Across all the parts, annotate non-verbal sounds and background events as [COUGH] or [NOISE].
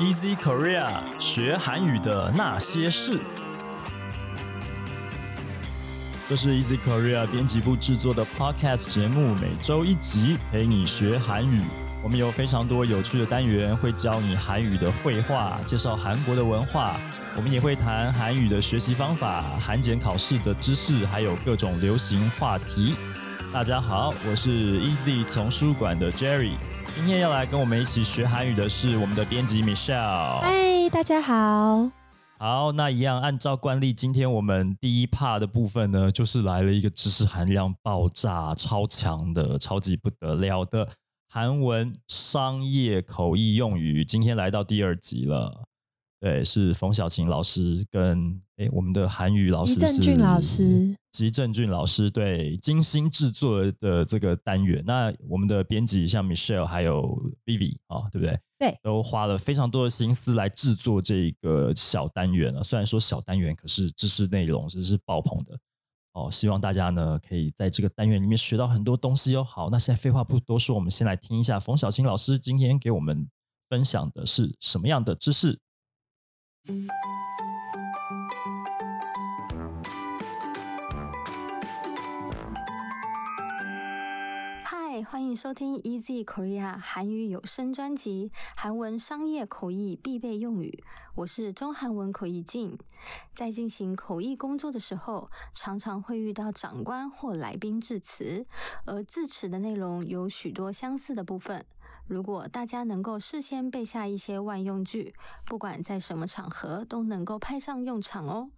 Easy Korea 学韩语的那些事，这是 Easy Korea 编辑部制作的 Podcast 节目，每周一集，陪你学韩语。我们有非常多有趣的单元，会教你韩语的绘画，介绍韩国的文化。我们也会谈韩语的学习方法、韩检考试的知识，还有各种流行话题。大家好，我是 Easy 丛书馆的 Jerry。今天要来跟我们一起学韩语的是我们的编辑 Michelle。嗨，大家好。好，那一样按照惯例，今天我们第一 part 的部分呢，就是来了一个知识含量爆炸、超强的、超级不得了的韩文商业口译用语。今天来到第二集了。对，是冯小琴老师跟哎我们的韩语老师吉正俊老师，吉正俊老师对精心制作的这个单元。那我们的编辑像 Michelle 还有 Vivi 啊，对不对？对，都花了非常多的心思来制作这个小单元了。虽然说小单元，可是知识内容真是爆棚的哦。希望大家呢可以在这个单元里面学到很多东西哦。好，那现在废话不多说，我们先来听一下冯小琴老师今天给我们分享的是什么样的知识。嗨，欢迎收听 Easy Korea 韩语有声专辑，韩文商业口译必备用语。我是中韩文口译静。在进行口译工作的时候，常常会遇到长官或来宾致辞，而致辞的内容有许多相似的部分。如果大家能够事先背下一些万用句，不管在什么场合都能够派上用场哦。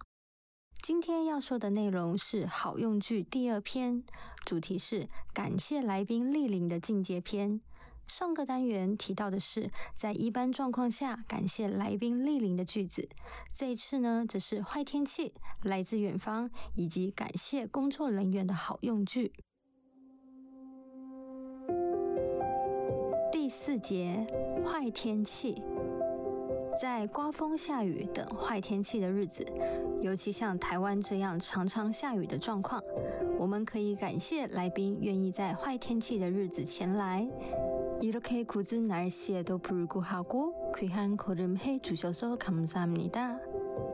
今天要说的内容是好用句第二篇，主题是感谢来宾莅临的进阶篇。上个单元提到的是在一般状况下感谢来宾莅临的句子，这一次呢，则是坏天气、来自远方以及感谢工作人员的好用句。第四节，坏天气。在刮风下雨等坏天气的日子，尤其像台湾这样常常下雨的状况，我们可以感谢来宾愿意在坏天气的日子前来。이렇게궂은날씨에도불구하고귀한걸음해주셔서감사합니다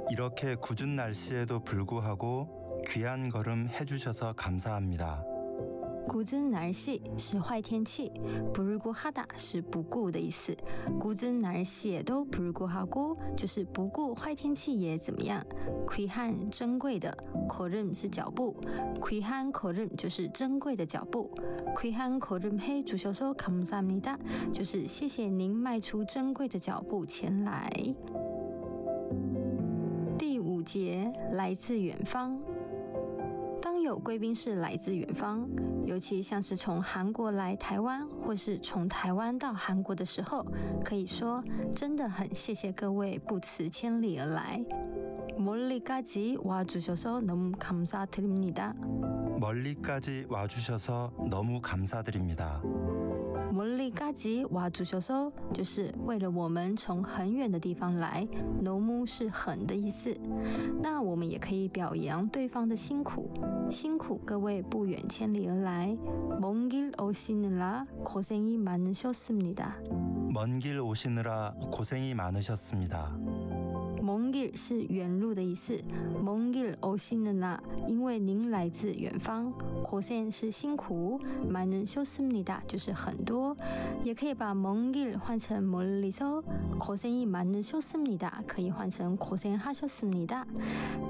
이렇게궂은날씨에도불구하고귀한걸음해주셔서감사합니다 古兹南西是坏天气，不日过哈达是不顾的意思。古兹南西也都不日过哈过，就是不顾坏天气也怎么样。魁汉珍贵的，可任是脚步，魁汉可任就是珍贵的脚步。魁汉可任嘿，主修说卡姆萨米达，就是谢谢您迈出珍贵的脚步前来。第五节，来自远方。当有贵宾是来自远方，尤其像是从韩国来台湾，或是从台湾到韩国的时候，可以说真的很谢谢各位不辞千里而来。멀리까지와주셔서너무감사드립니다 멀리까지와주셔서너무감사드립니다 멀리까지와주셔서就是为了我们从很远的地方来，너무是很的意思。那我们也可以表扬对方的辛苦，辛苦各位不远千里而来。먼길오시느라고생이많으셨습니다 먼길오시느라고생이많으셨습니다 蒙吉是远路的意思，蒙吉欧辛的那，因为您来自远方，고생是辛苦，많은쇼스니다，就是很多，也可以把蒙吉换成멀리서고생이많으셨습니다可以换成고생하셨습니다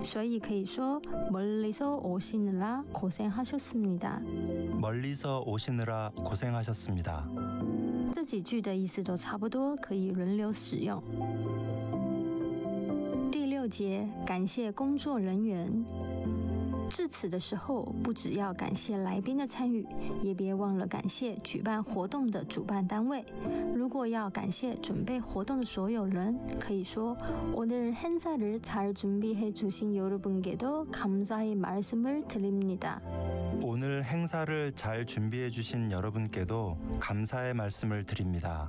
所以可以说멀리서오시느라고생하셨습니다 멀리서오시느라고생하셨습니다这几句的意思都差不多，可以轮流使用。 六节，感谢工作人员。致辞的时候，不只要感谢来宾的参与，也别忘了感谢举办活动的主办单位。如果要感谢准备活动的所有人，可以说오늘행사를잘준비해주신여러분께도감사의말씀을드립니다 오늘행사를잘준비해주신여러분께도감사의말씀을드립니다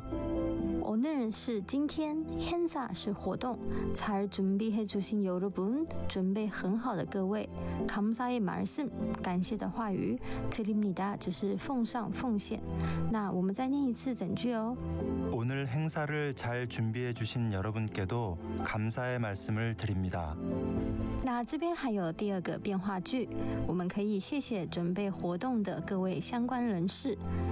오늘 오늘是今天，hensa 是活动，잘준비해주신여러 분， 准备很好的各位，감사의말 씀， 感谢的话语，드립니다只是奉上奉献。那我们再念一次整句哦。 오늘 행사를 잘 준비해 주신 여러분께도 감사의 말씀을 드립니다. 那这边还有第二个变化句，我们可以谢谢准备活动的各位相关人士。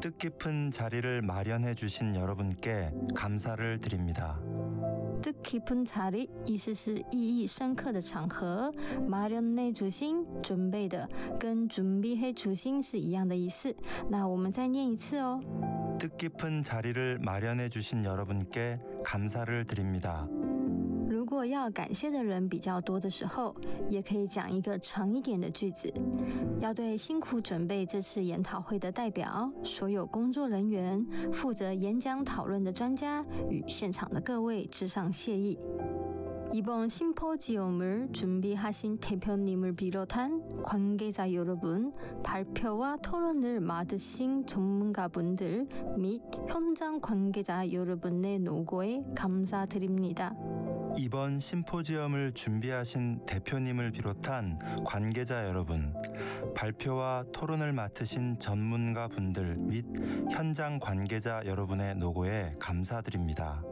뜻깊은 자리를 마련해 주신 여러분께 감사를 드립니다. 뜻깊은자리意思是意义深刻的场合，마련해주신准备的，跟준비해주신是一样的意思。那我们再念一次哦。 뜻깊은 자리를 마련해 주신 여러분께 감사를 드립니다. 如果要感谢的人比较多的时候，也可以讲一个长一点的句子，要对辛苦准备这次研讨会的代表、所有工作人员、负责演讲讨论的专家与现场的各位致上谢意。이번심포지엄을준비하신대표님을비롯한관계자여러분발표와토론을맡으신전문가분들및현장관계자여러분의노고에감사드립니다 이번 심포지엄을 준비하신 대표님을 비롯한 관계자 여러분, 발표와 토론을 맡으신 전문가 분들 및 현장 관계자 여러분의 노고에 감사드립니다.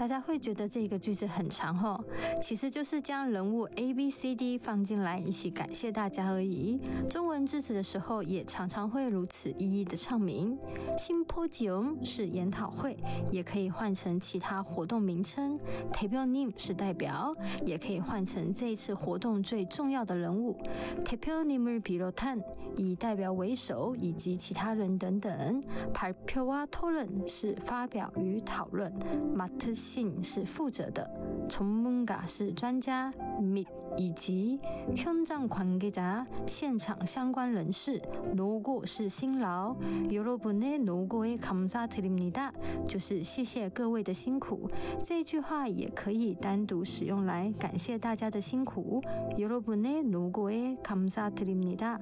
大家会觉得这个句子很长哦，其实就是将人物 A B C D 放进来一起感谢大家而已。中文致辞的时候也常常会如此一一的唱名。Symposium 是研讨会，也可以换成其他活动名称。Tapeo name 是代表，也可以换成这一次活动最重要的人物。Tapeo name 比如 t n 以代表为首以及其他人等等。p a r p i o a t o l e n 是发表与讨论。Matus 信是负责的，전문가是专家，및以及현장관계자现场相关人士，노고是辛劳，여러분의노고에감사드립니다就是谢谢各位的辛苦。这句话也可以单独使用来感谢大家的辛苦。여러분의노고에감사드립니다 。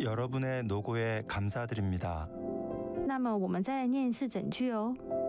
여러분의 노고에 감사드립니다. 那么我们再来念一次整句哦。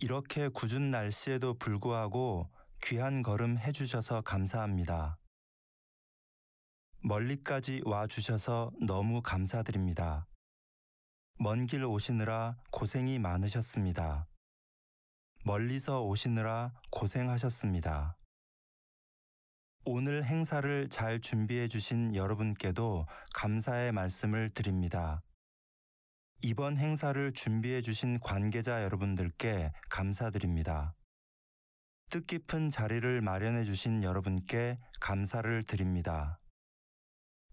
이렇게 궂은 날씨에도 불구하고 귀한 걸음 해주셔서 감사합니다. 멀리까지 와주셔서 너무 감사드립니다. 먼 길 오시느라 고생이 많으셨습니다. 멀리서 오시느라 고생하셨습니다. 오늘 행사를 잘 준비해 주신 여러분께도 감사의 말씀을 드립니다. 이번 행사를 준비해 주신 관계자 여러분들께 감사드립니다. 뜻깊은 자리를 마련해 주신 여러분께 감사를 드립니다.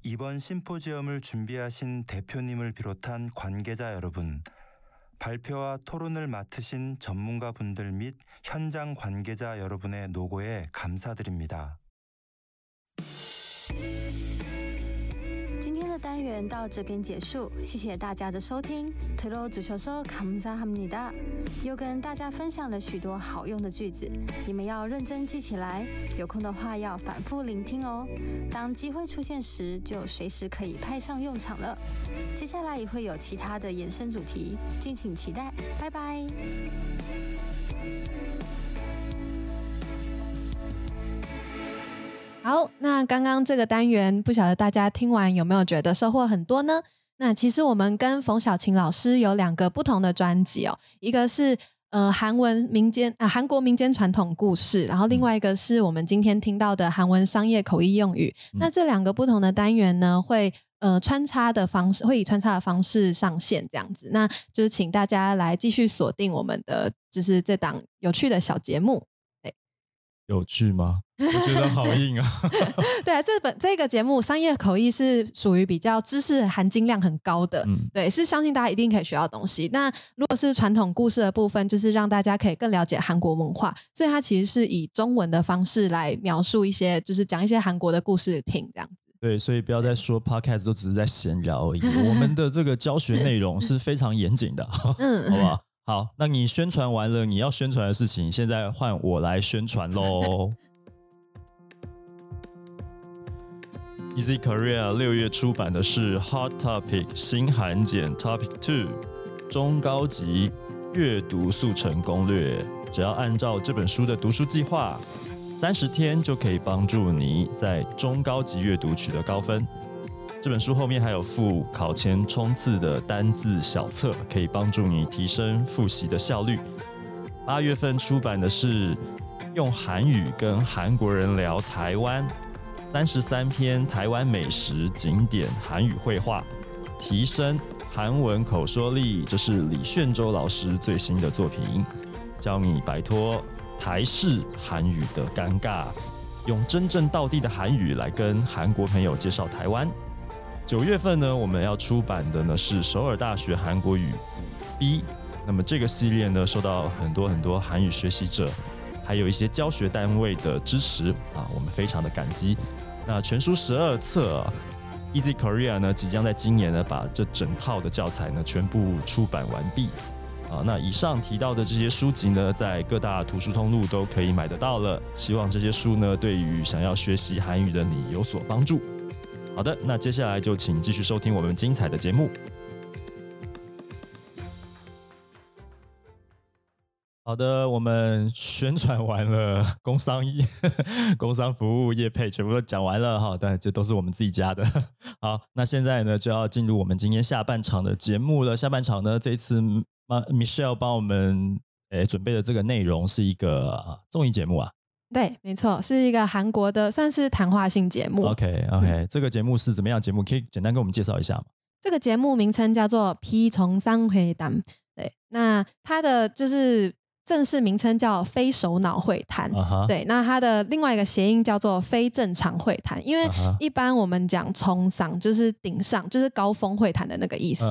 이번 심포지엄을 준비하신 대표님을 비롯한 관계자 여러분, 발표와 토론을 맡으신 전문가 분들 및 현장 관계자 여러분의 노고에 감사드립니다. 的单元到这边结束，谢谢大家的收听。土豆足球说卡姆萨哈姆尼达又跟大家分享了许多好用的句子，你们要认真记起来，有空的话要反复聆听哦。当机会出现时，就随时可以派上用场了。接下来也会有其他的延伸主题，敬请期待。拜拜！好，那刚刚这个单元，不晓得大家听完有没有觉得收获很多呢？那其实我们跟冯小琴老师有两个不同的专辑哦，一个是呃韩文民间啊韩国民间传统故事，然后另外一个是我们今天听到的韩文商业口译用语。那这两个不同的单元呢，会呃穿插的方式，会以穿插的方式上线，这样子。那就是请大家来继续锁定我们的，就是这档有趣的小节目。有趣吗？我觉得好硬啊！[LAUGHS] 对啊，这本这个节目商业口译是属于比较知识含金量很高的，嗯，对，是相信大家一定可以学到东西。那如果是传统故事的部分，就是让大家可以更了解韩国文化，所以它其实是以中文的方式来描述一些，就是讲一些韩国的故事听这样子。对，所以不要再说 podcast 都只是在闲聊而已，我们的这个教学内容是非常严谨的，[LAUGHS] [LAUGHS] 嗯，好不好？好，那你宣传完了你要宣传的事情，现在换我来宣传喽。Easy Korea 六月出版的是 Hot Topic 新函简 Topic Two 中高级阅读速成攻略，只要按照这本书的读书计划，三十天就可以帮助你在中高级阅读取得高分。这本书后面还有附考前冲刺的单字小册，可以帮助你提升复习的效率。八月份出版的是用韩语跟韩国人聊台湾，三十三篇台湾美食景点韩语绘画，提升韩文口说力。这是李炫洲老师最新的作品，教你摆脱台式韩语的尴尬，用真正道地的韩语来跟韩国朋友介绍台湾。九月份呢，我们要出版的呢是首尔大学韩国语 B。那么这个系列呢，受到很多很多韩语学习者，还有一些教学单位的支持啊，我们非常的感激。那全书十二册，Easy Korea 呢，即将在今年呢，把这整套的教材呢全部出版完毕。啊，那以上提到的这些书籍呢，在各大图书通路都可以买得到了。希望这些书呢，对于想要学习韩语的你有所帮助。好的，那接下来就请继续收听我们精彩的节目。好的，我们宣传完了工商业、[LAUGHS] 工商服务业配，全部都讲完了哈。但这都是我们自己家的。[LAUGHS] 好，那现在呢就要进入我们今天下半场的节目了。下半场呢，这一次啊，Michelle 帮我们诶准备的这个内容是一个综艺节目啊。对，没错，是一个韩国的，算是谈话性节目。OK，OK，这个节目是怎么样节目？可以简单跟我们介绍一下吗？这个节目名称叫做《P 从三回答》。对，那它的就是。正式名称叫非首脑会谈，对，那它的另外一个谐音叫做非正常会谈，因为一般我们讲冲上就是顶上，就是高峰会谈的那个意思。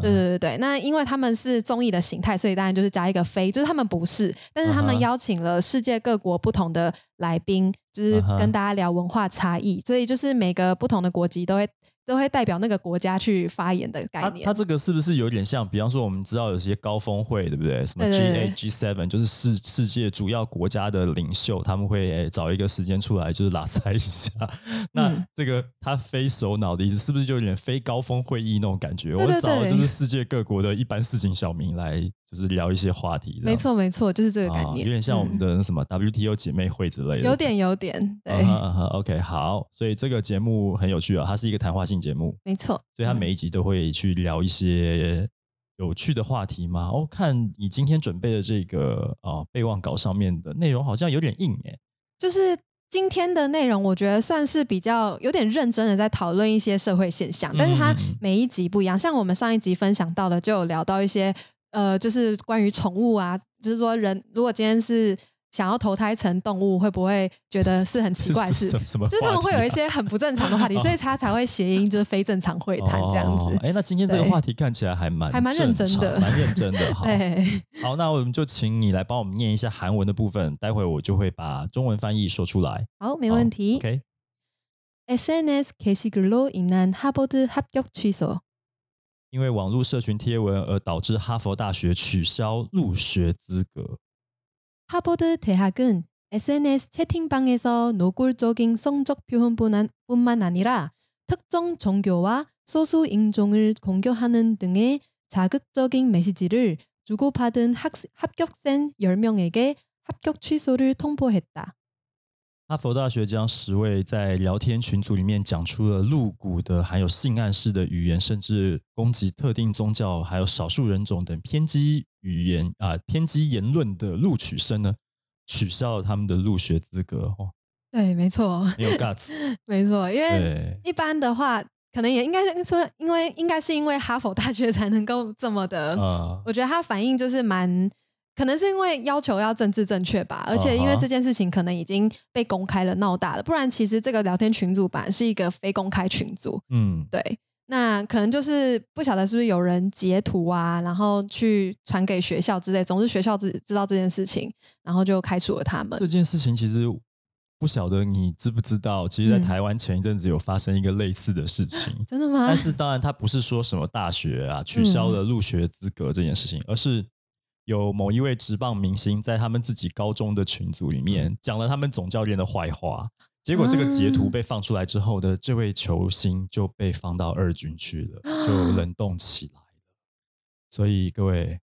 对对对对，那因为他们是综艺的形态，所以当然就是加一个非，就是他们不是，但是他们邀请了世界各国不同的来宾，就是跟大家聊文化差异，所以就是每个不同的国籍都会。都会代表那个国家去发言的概念。它这个是不是有点像？比方说，我们知道有些高峰会，对不对？什么 G A G Seven，就是世世界主要国家的领袖，他们会找一个时间出来，就是拉塞一下。[LAUGHS] 那这个他非首脑的意思，是不是就有点非高峰会议那种感觉？我找就是世界各国的一般市井小民来。就是聊一些话题，没错没错，就是这个概念，有点像我们的什么 WTO 姐妹会之类的，有点有点对。OK，好，所以这个节目很有趣啊，它是一个谈话性节目，没错，所以它每一集都会去聊一些有趣的话题嘛。哦，看你今天准备的这个啊备忘稿上面的内容好像有点硬哎，就是今天的内容，我觉得算是比较有点认真的在讨论一些社会现象，但是它每一集不一样，像我们上一集分享到的，就有聊到一些。呃，就是关于宠物啊，就是说人如果今天是想要投胎成动物，会不会觉得是很奇怪的事？什么？就是他们会有一些很不正常的话题，所以他才会谐音，就是非正常会谈这样子。哎，那今天这个话题看起来还蛮还蛮认真的，蛮认真的。[LAUGHS] 好，好，那我们就请你来帮我们念一下韩文的部分，待会我就会把中文翻译说出来。好，没问题。OK。SNS 게시글로인한하버드합격취소 因为网络社群贴文而导致哈佛大学取消入学资格。哈버드대학은 SNS 채팅방에서노골적인성적표현뿐만아니라특정종교와소수인종을공격하는등의자극적인메시지를주고받은학합격생10명에게합격취소를통보했다 哈佛大学将十位在聊天群组里面讲出了露骨的、含有性暗示的语言，甚至攻击特定宗教、还有少数人种等偏激语言啊偏激言论的录取生呢，取消了他们的入学资格哦。对，没错，没有 guts，[LAUGHS] 没错，因为一般的话，可能也应该是说，因为应该是因为哈佛大学才能够这么的。我觉得他反应就是蛮，可能是因为要求要政治正确吧，而且因为这件事情可能已经被公开了，闹大了，不然其实这个聊天群组版是一个非公开群组。嗯，对，那可能就是不晓得是不是有人截图啊，然后去传给学校之类，总之学校知知道这件事情，然后就开除了他们。这件事情其实。不晓得你知不知道，其实，在台湾前一阵子有发生一个类似的事情，真的吗？但是，当然，他不是说什么大学啊取消了入学资格这件事情，而是有某一位职棒明星在他们自己高中的群组里面 [LAUGHS] 讲了他们总教练的坏话，结果这个截图被放出来之后的这位球星就被放到二军去了，[GASPS] 就冷冻起来了。所以，各位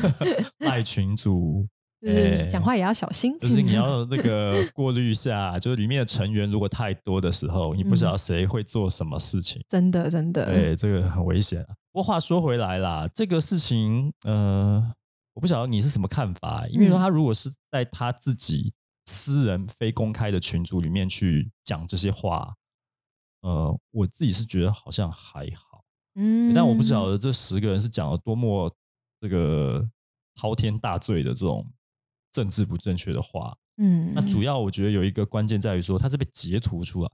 [LAUGHS] 爱群组。[LAUGHS] 就是讲话也要小心，就是你要那个过滤一下，就是里面的成员如果太多的时候，你不知道谁会做什么事情，真的真的，对，这个很危险。不过话说回来啦，这个事情，呃，我不晓得你是什么看法，因为说他如果是在他自己私人非公开的群组里面去讲这些话，呃，我自己是觉得好像还好，嗯，但我不晓得这十个人是讲了多么这个滔天大罪的这种。政治不正确的话，嗯，那主要我觉得有一个关键在于说，他是被截图出来，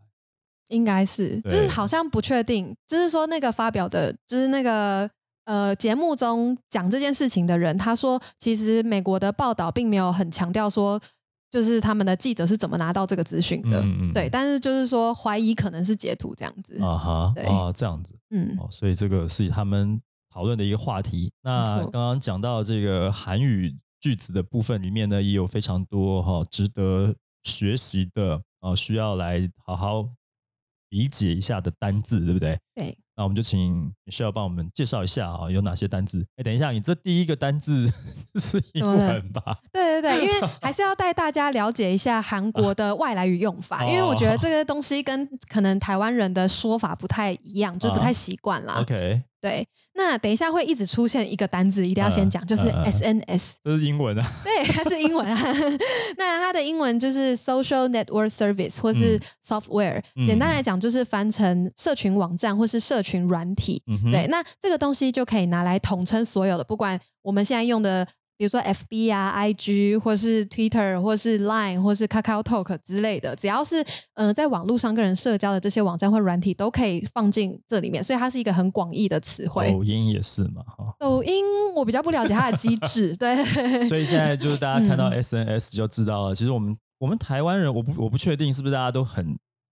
应该是，就是好像不确定，就是说那个发表的，就是那个呃节目中讲这件事情的人，他说其实美国的报道并没有很强调说，就是他们的记者是怎么拿到这个资讯的，对，但是就是说怀疑可能是截图这样子，啊哈，啊这样子，嗯，哦，所以这个是他们讨论的一个话题。那刚刚讲到这个韩语。句子的部分里面呢，也有非常多哈值得学习的啊，需要来好好理解一下的单字，对不对？对。那我们就请需要帮我们介绍一下啊，有哪些单字？哎，等一下，你这第一个单字 [LAUGHS] 是英文吧？对对对，因为 [LAUGHS] 还是要带大家了解一下韩国的外来语用法，因为我觉得这 [LAUGHS] 个东西跟可能台湾人的说法不太一样，就是不太习惯啦。OK。对，那等一下会一直出现一个单字，一定要先讲，就是 SNS，这是英文啊。[LAUGHS] 对，它是英文啊。[LAUGHS] 那它的英文就是 Social Network Service 或是 Software，简单来讲就是翻成社群网站或是社群软体。对，那这个东西就可以拿来统称所有的，不管我们现在用的。比如说 F B 啊、I G 或是 Twitter 或是 Line 或是 Kakao Talk 之类的，只要是呃在网络上跟人社交的这些网站或软体，都可以放进这里面，所以它是一个很广义的词汇。抖音也是嘛，哈。抖音我比较不了解它的机制，[LAUGHS] 对。所以现在就是大家看到 S N S 就知道了。其实我们我们台湾人，我不我不确定是不是大家都很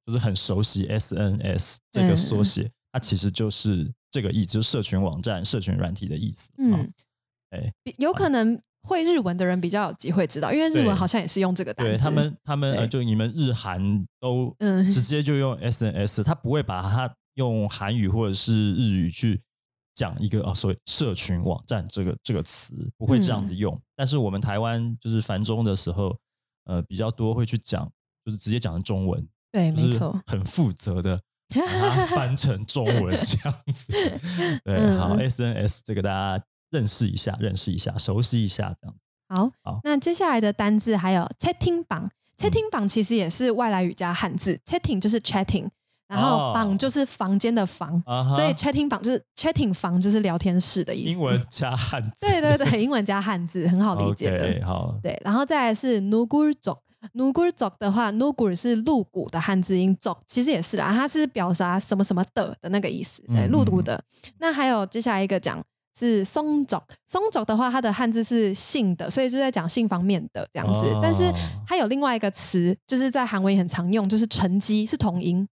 就是很熟悉 S N S 这个缩写，它其实就是这个意思，就是社群网站、社群软体的意思。嗯。哎，有可能会日文的人比较有机会知道，因为日文好像也是用这个单词。对他们，他们呃，就你们日韩都直接就用 SNS，他不会把它用韩语或者是日语去讲一个啊，所谓社群网站这个这个词不会这样子用。但是我们台湾就是繁中的时候，呃，比较多会去讲，就是直接讲成中文。对，没错，很负责的把它翻成中文 [LAUGHS] 这样子。[LAUGHS] 对，好，SNS 这个大家。认识一下，认识一下，熟悉一下，这样。好，好。那接下来的单字还有 chatting 榜，chatting 榜其实也是外来语加汉字，chatting 就是 chatting，然后榜就是房间的房，所以 chatting 榜就是 chatting 房就是聊天室的意思。英文加汉字，对对对，英文加汉字很好理解的。好，对，然后再来是 nugur zok，nugur zok 的话，nugur 是露骨的汉字音，zok 其实也是啦，它是表达什么什么的的那个意思，对，露骨的。那还有接下来一个讲。是松竹，松竹的话，它的汉字是性的，所以就在讲性方面的这样子。但是它有另外一个词，就是在韩文也很常用，就是成绩是同音，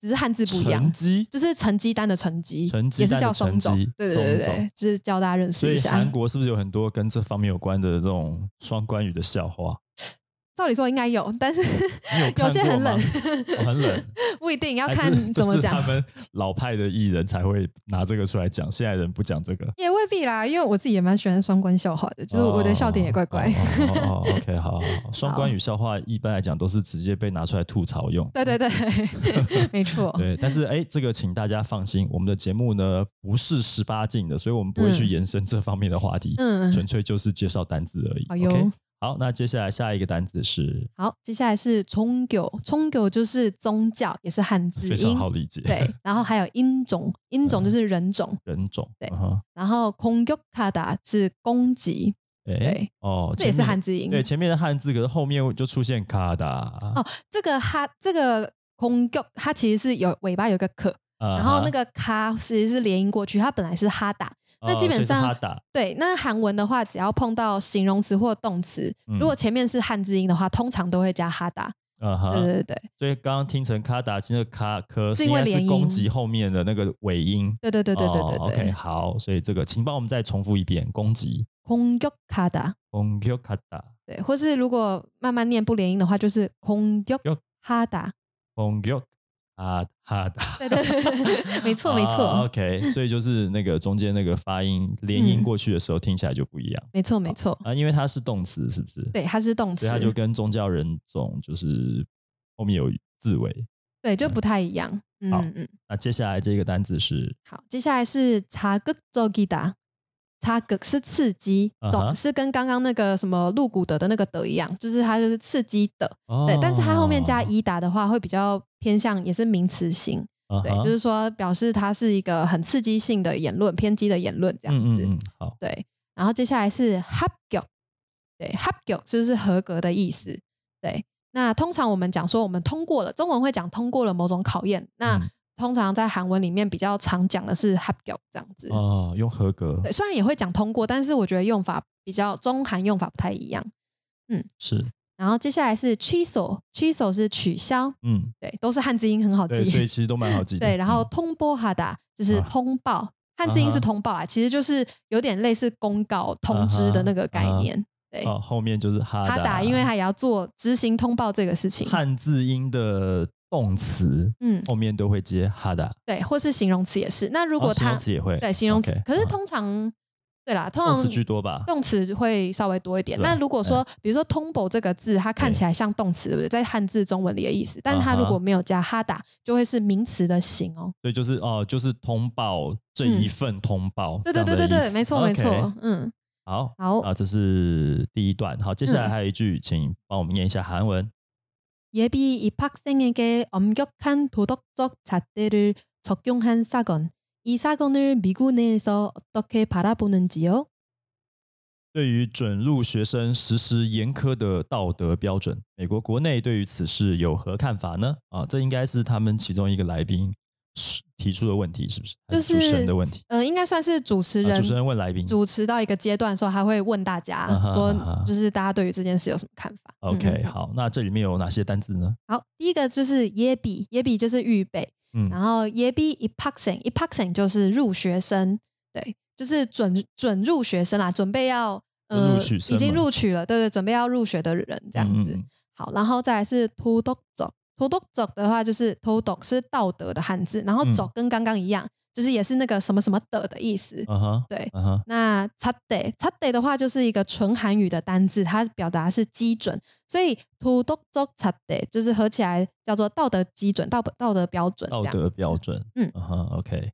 只是汉字不一样。成绩就是成绩单的成绩，也是叫松竹。对对对对，就是教大家认识一下。韩国是不是有很多跟这方面有关的这种双关语的笑话？照理说应该有，但是 [LAUGHS] 有些很冷，很冷，[LAUGHS] 不一定要看 [LAUGHS] 怎么讲。他们老派的艺人才会拿这个出来讲，现在人不讲这个也未必啦。因为我自己也蛮喜欢双关笑话的，就是我的笑点也怪怪。哦，OK，好，双关与笑话一般来讲都是直接被拿出来吐槽用。对对对，没错。对，但是哎，这个请大家放心，我们的节目呢不是十八禁的，所以我们不会去延伸这方面的话题，嗯，纯粹就是介绍单字而已。好哟。好，那接下来下一个单词是好，接下来是宗教，宗教就是宗教，也是汉字，非常好理解。对，然后还有音种，音种就是人种，人种。对，然后空脚卡达是攻击，对，哦，这也是汉字音。对，前面的汉字，可是后面就出现卡达。哦，这个哈，这个空脚，它其实是有尾巴有个可，然后那个卡其实是连音过去，它本来是哈达。那基本上对，那韩文的话，只要碰到形容词或动词，如果前面是汉字音的话，通常都会加哈达。嗯哈，对对对。所以刚刚听成卡达，其实卡科是因为是攻击后面的那个尾音。对对对对对对对。OK，好，所以这个请帮我们再重复一遍，攻击。空脚卡达。空脚卡达。对，或是如果慢慢念不连音的话，就是空脚哈达。空脚。啊哈的，对对对，没错没错。OK，所以就是那个中间那个发音连音过去的时候，听起来就不一样。没错没错啊，因为它是动词，是不是？对，它是动词，所以它就跟宗教人种就是后面有字尾，对，就不太一样。好，嗯，那接下来这个单词是好，接下来是查格佐吉达。它个是刺激总是跟刚刚那个什么露骨的的那个的一样就是它就是刺激的。对但是它后面加一打的话会比较偏向也是名词型对就是说表示它是一个很刺激性的言论偏激的言论这样子。对然后接下来是 habgo 对 habgo 就是合格的意思。对那通常我们讲说我们通过了中文会讲通过了某种考验。那通常在韩文里面比较常讲的是 hub 调这样子。啊用合格。虽然也会讲通过但是我觉得用法比较中韩用法不太一样。嗯是。然后接下来是 chiselchisel 是取消。嗯。对都是汉字音很好记所以其实都蛮好记的。对然后通波哈达就是通报汉字音是通报啊其实就是有点类似公告通知的那个概念对哦后面就是哈达因为他也要做执行通报这个事情。汉字音的动词，嗯，后面都会接哈达，对，或是形容词也是。那如果它形容词也会，对，形容词。可是通常，对啦，通常动词居多吧，动词会稍微多一点。那如果说，比如说通报这个字，它看起来像动词，对不对？在汉字中文里的意思，但是它如果没有加哈达，就会是名词的形哦。对，就是哦，就是通报这一份通报，对对对对对，没错没错，嗯，好，好啊，这是第一段。好，接下来还有一句，请帮我们念一下韩文。 예비 입학생에게 엄격한 도덕적 잣대를 적용한 사건. 이 사건을 미국 내에서 어떻게 바라보는지요? 对于准入学生实施严苛的道德标准，美国国内对于此事有何看法呢？啊，这应该是他们其中一个来宾 提出的问题是不是？就是主持人的问题。呃，应该算是主持人。主持人问来宾，主持到一个阶段的时候，还会问大家说，就是大家对于这件事有什么看法？OK，好，那这里面有哪些单字呢？好，第一个就是耶比，耶比就是预备，嗯，然后耶比 e p o x i n e p o x i n 就是入学生，对，就是准准入学生啦，准备要呃已经录取了，对对，准备要入学的人这样子。好，然后再来是 to do 走。头斗走的话就是头斗是道德的汉字，然后走跟刚刚一样，就是也是那个什么什么的的意思。嗯哼，对。嗯哼，那擦得擦得的话就是一个纯韩语的单字，它表达是基准，所以头斗走擦得就是合起来叫做道德基准、道道德标准。道德标准。嗯哼，OK。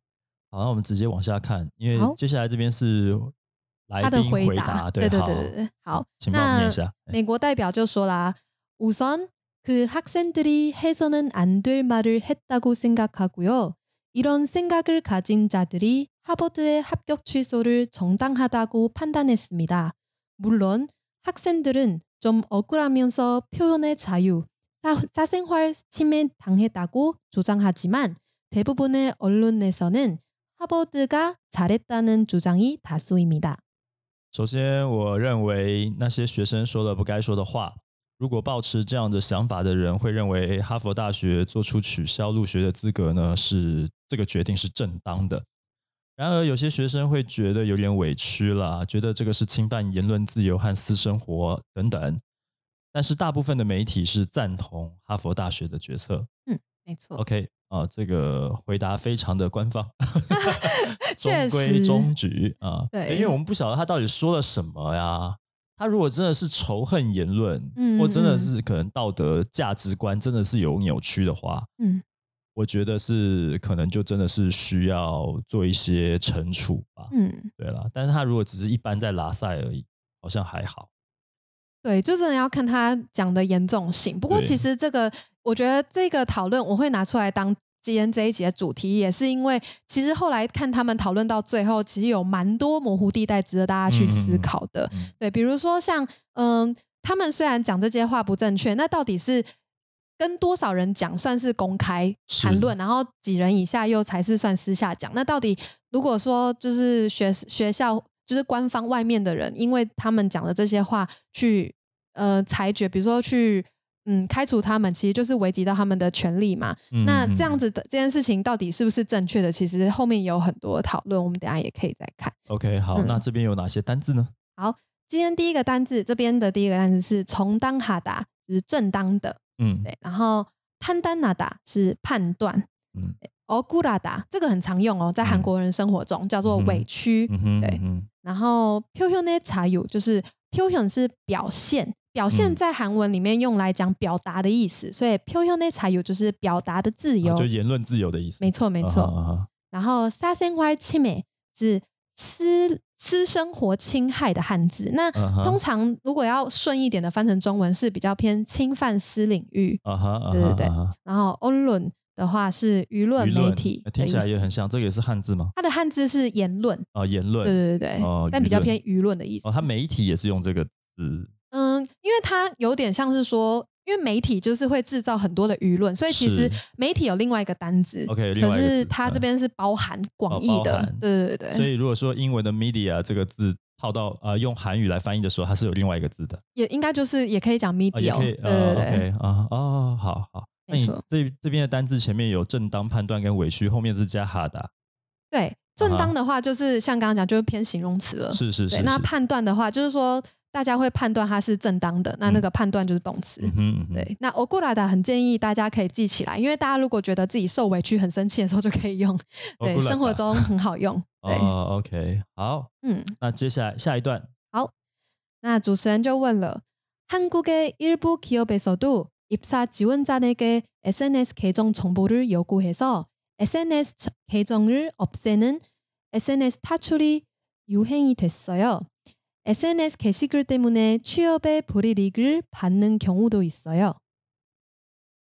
好，那我们直接往下看，因为接下来这边是来宾回答。对对对对对。好，请帮我念一下。美国代表就说啦，우선 그 학생들이 해서는 안 될 말을 했다고 생각하고요. 이런 생각을 가진 자들이 하버드의 합격 취소를 정당하다고 판단했습니다. 물론 학생들은 좀 억울하면서 표현의 자유, 사, 생활 침해 당했다고 주장하지만 대부분의 언론에서는 하버드가 잘했다는 주장이 다수입니다. 首先，我认为那些学生说了不该说的话， 如果抱持这样的想法的人会认为哈佛大学做出取消入学的资格呢，是这个决定是正当的。然而，有些学生会觉得有点委屈了，觉得这个是侵犯言论自由和私生活等等。但是大部分的媒体是赞同哈佛大学的决策。嗯，没错。OK 啊，这个回答非常的官方，[LAUGHS] 中规中矩啊。对，因为我们不晓得他到底说了什么呀。他如果真的是仇恨言论，嗯，或真的是可能道德价值观真的是有扭曲的话，嗯，我觉得是可能就真的是需要做一些惩处吧。嗯，对了，但是他如果只是一般在拉塞而已，好像还好。对，就真的要看他讲的严重性。不过其实这个，我觉得这个讨论我会拿出来当。今天这一集的主题也是因为，其实后来看他们讨论到最后，其实有蛮多模糊地带值得大家去思考的。对，比如说像，嗯，他们虽然讲这些话不正确，那到底是跟多少人讲算是公开谈论，然后几人以下又才是算私下讲？那到底如果说就是学学校就是官方外面的人，因为他们讲的这些话去呃裁决，比如说去。嗯，开除他们其实就是危及到他们的权利嘛。那这样子的这件事情到底是不是正确的？其实后面有很多讨论，我们等下也可以再看。OK，好，那这边有哪些单字呢？好，今天第一个单字，这边的第一个单字是从当哈达，就是正当的。嗯，对。然后潘丹纳达是判断。嗯，哦，古拉达这个很常用哦，在韩国人生活中叫做委屈。嗯对。然后 p u 呢茶有就是 p u 是表现。表现在韩文里面用来讲表达的意思，所以 p u 内才有就是表达的自由，就言论自由的意思。没错，没错。然后사생활침해是私私生活侵害的汉字。那通常如果要顺一点的翻成中文是比较偏侵犯私领域。对对对。然后언론的话是舆论媒体，听起来也很像。这个也是汉字吗？它的汉字是言论啊，言论。对对对对。哦，但比较偏舆论的意思。哦，它媒体也是用这个字。 嗯，因为它有点像是说，因为媒体就是会制造很多的舆论，所以其实媒体有另外一个单子。OK，可是它这边是包含广义的，对对对。所以如果说英文的 media 这个字套到呃用韩语来翻译的时候，它是有另外一个字的。也应该就是也可以讲 media，对对对。啊哦，好好。那你这这边的单字前面有正当判断跟委屈，后面是加哈达。对，正当的话就是像刚刚讲，就是偏形容词了。是是是。那判断的话就是说。大家会判断它是正当的，那那个判断就是动词。对，那 o g u r a d a 很建议大家可以记起来，因为大家如果觉得自己受委屈、很生气的时候就可以用。[LAUGHS] 对，生活中很好用。[LAUGHS] 对，OK，好，嗯，那接下来下一段。好，那主持人就问了：한국의일부기업에서도입사지원자에게 SNS 계정정보를요구해서 SNS 계정을없애는 SNS 타출이유행이됐어요 SNS 게시글 때문에 취업에 불이익을 받는 경우도 있어요.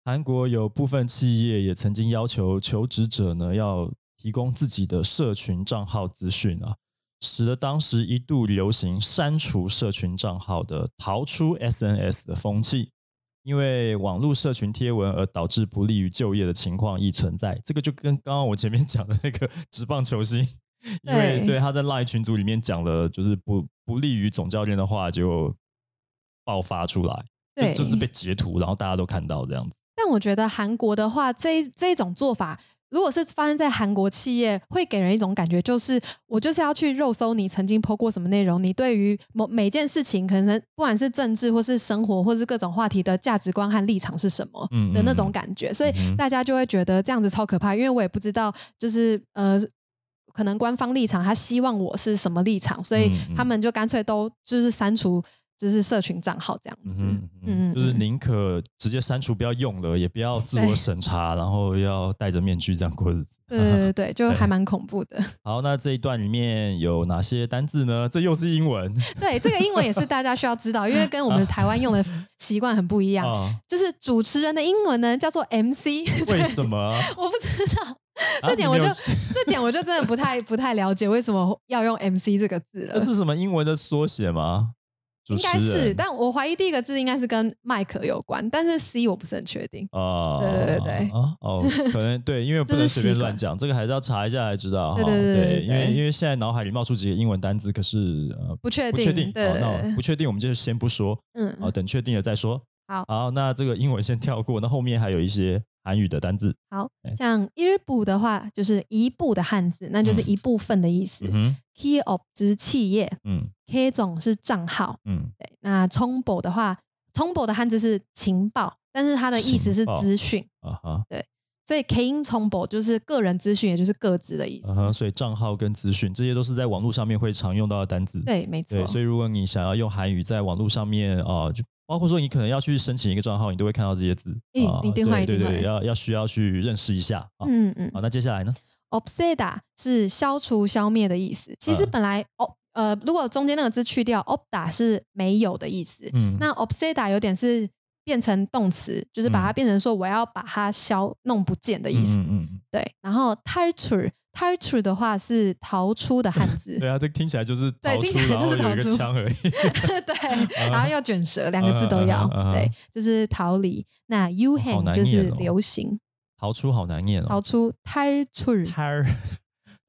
韩国有部分企业也曾经要求求职者呢要提供自己的社群账号资讯啊，使得当时一度流行删除社群账号的逃出 SNS 的风气，因为网络社群贴文而导致不利于就业的情况亦存在。这个就跟刚刚我前面讲的那个职棒球星。 因为对他在 Line 群组里面讲了，就是不不利于总教练的话，就爆发出来，对，就是被截图，然后大家都看到这样子。但我觉得韩国的话，这这种做法，如果是发生在韩国企业，会给人一种感觉，就是我就是要去肉搜你曾经 po 过什么内容，你对于某每件事情，可能不管是政治或是生活，或是各种话题的价值观和立场是什么的那种感觉，所以大家就会觉得这样子超可怕。因为我也不知道，就是呃。可能官方立场，他希望我是什么立场，所以他们就干脆都就是删除，就是社群账号这样子。嗯嗯，就是宁可直接删除，不要用了，也不要自我审查，然后要戴着面具这样过日子。[LAUGHS] 对对对，就还蛮恐怖的。[LAUGHS] 好，那这一段里面有哪些单字呢？这又是英文。[LAUGHS] 对，这个英文也是大家需要知道，因为跟我们台湾用的习惯很不一样。就是主持人的英文呢，叫做 MC。为什么？我不知道。这点我就这点我就真的不太不太了解为什么要用 MC 这个字了。这是什么英文的缩写吗？应该是，但我怀疑第一个字应该是跟麦克有关，但是 C 我不是很确定。哦，对对对哦，可能对，因为 [LAUGHS] 不能随便乱讲，这个还是要查一下才知道。对对对，因为因为现在脑海里冒出几个英文单字，可是呃不确定，不确定。好，那不确定我们就先不说，嗯，好，等确定了再说。好，好，那这个英文先跳过，那后面还有一些。韩语的单字，好像一部的话，就是一部的汉字，那就是一部分的意思。Key of 就是企业，嗯，K 总是账号，嗯，对。那冲 o 的话，通报的汉字是情报，但是它的意思是资讯。啊哈，对，所以 k i n 通报就是个人资讯，也就是个资的意思。所以账号跟资讯这些都是在网络上面会常用到的单字。对，没错。所以如果你想要用韩语在网络上面啊，就包括说你可能要去申请一个账号，你都会看到这些字。嗯，你电话一定对对，要要需要去认识一下。嗯嗯。好，那接下来呢？Obseda 是消除、消灭的意思。其实本来哦。呃，如果中间那个字去掉，obda 是没有的意思。嗯，那 obseda 有点是变成动词，就是把它变成说我要把它消弄不见的意思。嗯嗯。对，然后 tartur，tartur 的话是逃出的汉字。[LAUGHS] 对啊，这听起来就是 [LAUGHS] 对，听起来就是逃出枪而已。[LAUGHS] 对，然后要卷舌，两个字都要。对，就是逃离。那 uhan 就是流行。逃出好难念哦。逃出 tartur。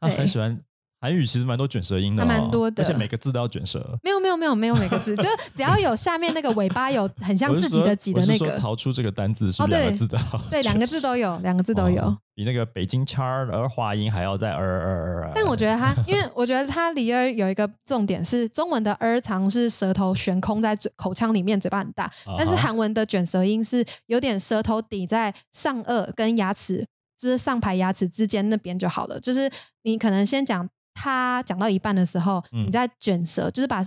他很喜欢。韩语其实蛮多卷舌音的，蛮多的，而且每个字都要卷舌。没有没有没有没有每个字，就只要有下面那个尾巴有很像自己的己的那个。逃出这个单字是两个字的，对，两个字都有，两个字都有。比那个北京腔儿儿化音还要在儿儿儿。但我觉得它，因为我觉得它里儿有一个重点是，中文的儿常是舌头悬空在嘴口腔里面，嘴巴很大，但是韩文的卷舌音是有点舌头抵在上颚跟牙齿，就是上排牙齿之间那边就好了。就是你可能先讲。他讲到一半的时候，你在卷舌，就是把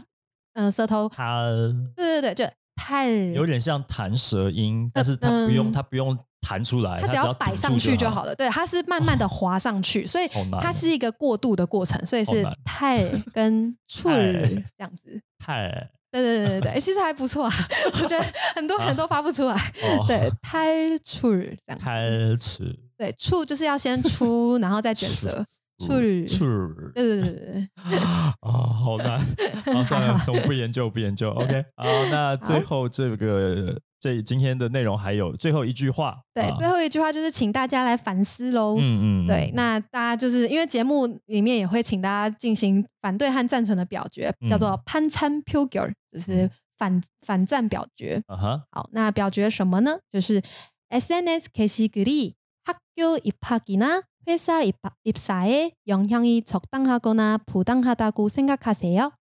嗯舌头，他，对对对，就太有点像弹舌音，但是他不用，他不用弹出来，它只要摆上去就好了。对，它是慢慢的 [LAUGHS] 滑上去，所以它是一个过渡的过程，所以是太跟脆 [LAUGHS] 这样子。太，对对对对对，[LAUGHS] 其实还不错啊，我觉得很多人都发不出来。对，太处这样。太脆。对，出就是要先出，然后再卷舌。脆脆，对对对对啊，[GASPS] 好难，[LAUGHS] 好算了，我不研究不研究。OK，[LAUGHS] 好，那最后这个这今天的内容还有最后一句话，对，最后一句话就是请大家来反思喽。嗯嗯，对，那大家就是因为节目里面也会请大家进行反对和赞成的表决，叫做潘参 p u g r 就是反反赞表决。啊哈，好，那表决什么呢？就是 SNS 게시글이학교입학이나 회사입입사에영향이적당하거나부당하다고생각하세요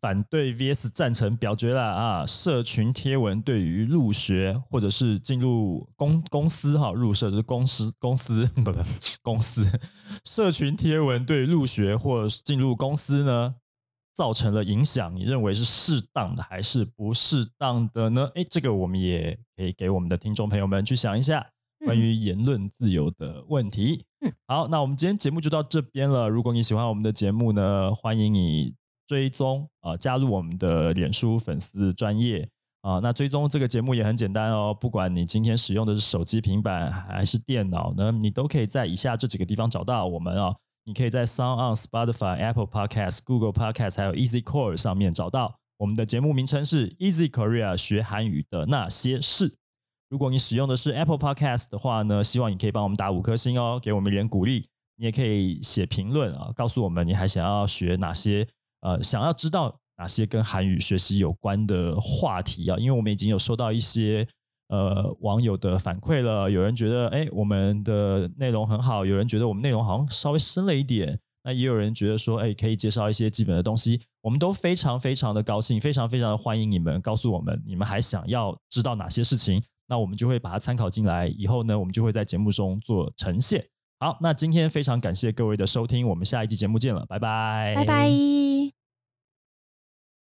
反对 vs 赞成表决了啊！社群贴文对于入学或者是进入公公司哈入社就是公司公司[LAUGHS] 不不公司社群贴文对入学或进入公司呢造成了影响，你认为是适当的还是不适当的呢？哎，这个我们也可以给我们的听众朋友们去想一下。 关于言论自由的问题，嗯，好，那我们今天节目就到这边了。如果你喜欢我们的节目呢，欢迎你追踪啊，加入我们的脸书粉丝专业啊。那追踪这个节目也很简单哦，不管你今天使用的是手机、平板还是电脑呢，你都可以在以下这几个地方找到我们啊。你可以在 Sound on Spotify、Apple Podcast、Google Podcast 还有 Easy Core 上面找到我们的节目名称是 Easy Korea 学韩语的那些事。如果你使用的是 Apple Podcast 的话呢，希望你可以帮我们打五颗星哦，给我们一点鼓励。你也可以写评论啊，告诉我们你还想要学哪些呃，想要知道哪些跟韩语学习有关的话题啊。因为我们已经有收到一些呃网友的反馈了，有人觉得哎我们的内容很好，有人觉得我们内容好像稍微深了一点，那也有人觉得说哎可以介绍一些基本的东西。我们都非常非常的高兴，非常非常的欢迎你们告诉我们你们还想要知道哪些事情。那我们就会把它参考进来，以后呢，我们就会在节目中做呈现。好，那今天非常感谢各位的收听，我们下一期节目见了，拜拜，拜拜。